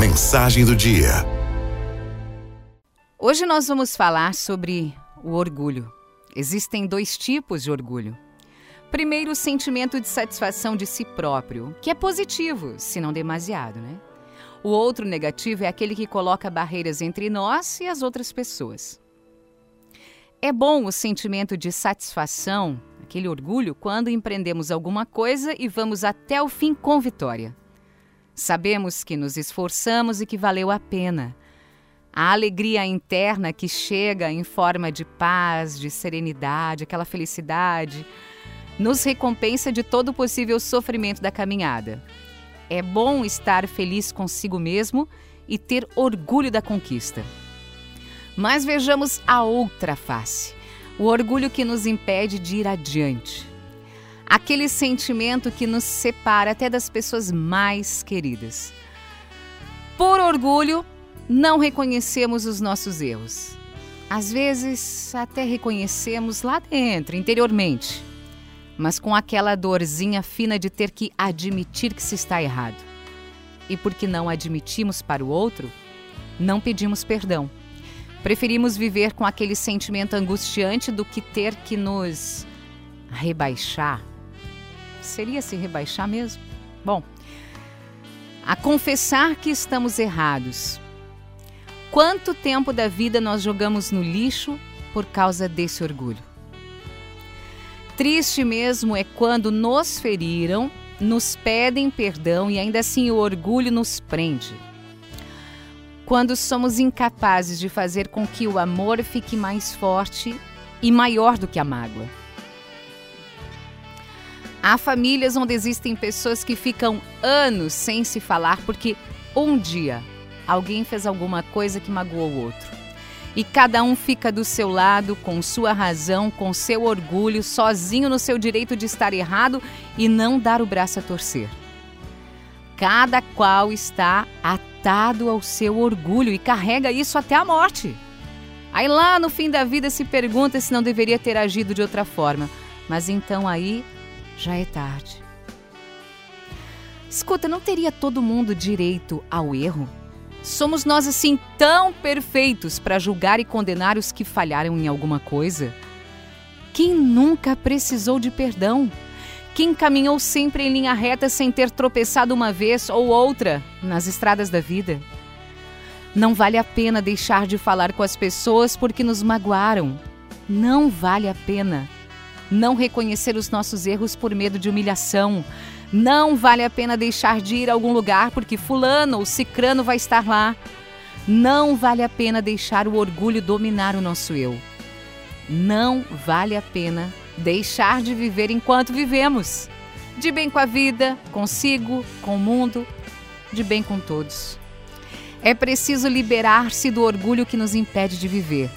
Mensagem do dia. Hoje nós vamos falar sobre o orgulho. Existem dois tipos de orgulho. Primeiro, o sentimento de satisfação de si próprio, que é positivo, se não demasiado, né? O outro negativo é aquele que coloca barreiras entre nós e as outras pessoas. É bom o sentimento de satisfação, aquele orgulho, quando empreendemos alguma coisa e vamos até o fim com vitória. Sabemos que nos esforçamos e que valeu a pena. A alegria interna que chega em forma de paz, de serenidade, aquela felicidade, nos recompensa de todo o possível sofrimento da caminhada. É bom estar feliz consigo mesmo e ter orgulho da conquista. Mas vejamos a outra face, o orgulho que nos impede de ir adiante. Aquele sentimento que nos separa até das pessoas mais queridas. Por orgulho, não reconhecemos os nossos erros. Às vezes, até reconhecemos lá dentro, interiormente mas com aquela dorzinha fina de ter que admitir que se está errado. E porque não admitimos para o outro, não pedimos perdão. Preferimos viver com aquele sentimento angustiante do que ter que nos rebaixar. Seria se rebaixar mesmo? Bom, a confessar que estamos errados. Quanto tempo da vida nós jogamos no lixo por causa desse orgulho? Triste mesmo é quando nos feriram, nos pedem perdão e ainda assim o orgulho nos prende. Quando somos incapazes de fazer com que o amor fique mais forte e maior do que a mágoa. Há famílias onde existem pessoas que ficam anos sem se falar porque um dia alguém fez alguma coisa que magoou o outro e cada um fica do seu lado, com sua razão, com seu orgulho, sozinho no seu direito de estar errado e não dar o braço a torcer. Cada qual está atado ao seu orgulho e carrega isso até a morte. Aí lá no fim da vida se pergunta se não deveria ter agido de outra forma, mas então aí já é tarde. Escuta, não teria todo mundo direito ao erro? Somos nós assim tão perfeitos para julgar e condenar os que falharam em alguma coisa? Quem nunca precisou de perdão? Quem caminhou sempre em linha reta sem ter tropeçado uma vez ou outra nas estradas da vida? Não vale a pena deixar de falar com as pessoas porque nos magoaram. Não vale a pena não reconhecer os nossos erros por medo de humilhação, não vale a pena deixar de ir a algum lugar porque fulano ou cicrano vai estar lá. Não vale a pena deixar o orgulho dominar o nosso eu. Não vale a pena deixar de viver enquanto vivemos. De bem com a vida, consigo, com o mundo, de bem com todos. É preciso liberar-se do orgulho que nos impede de viver.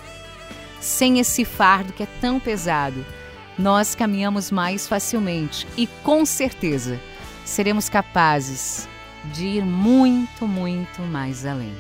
Sem esse fardo que é tão pesado, nós caminhamos mais facilmente e com certeza seremos capazes de ir muito, muito mais além.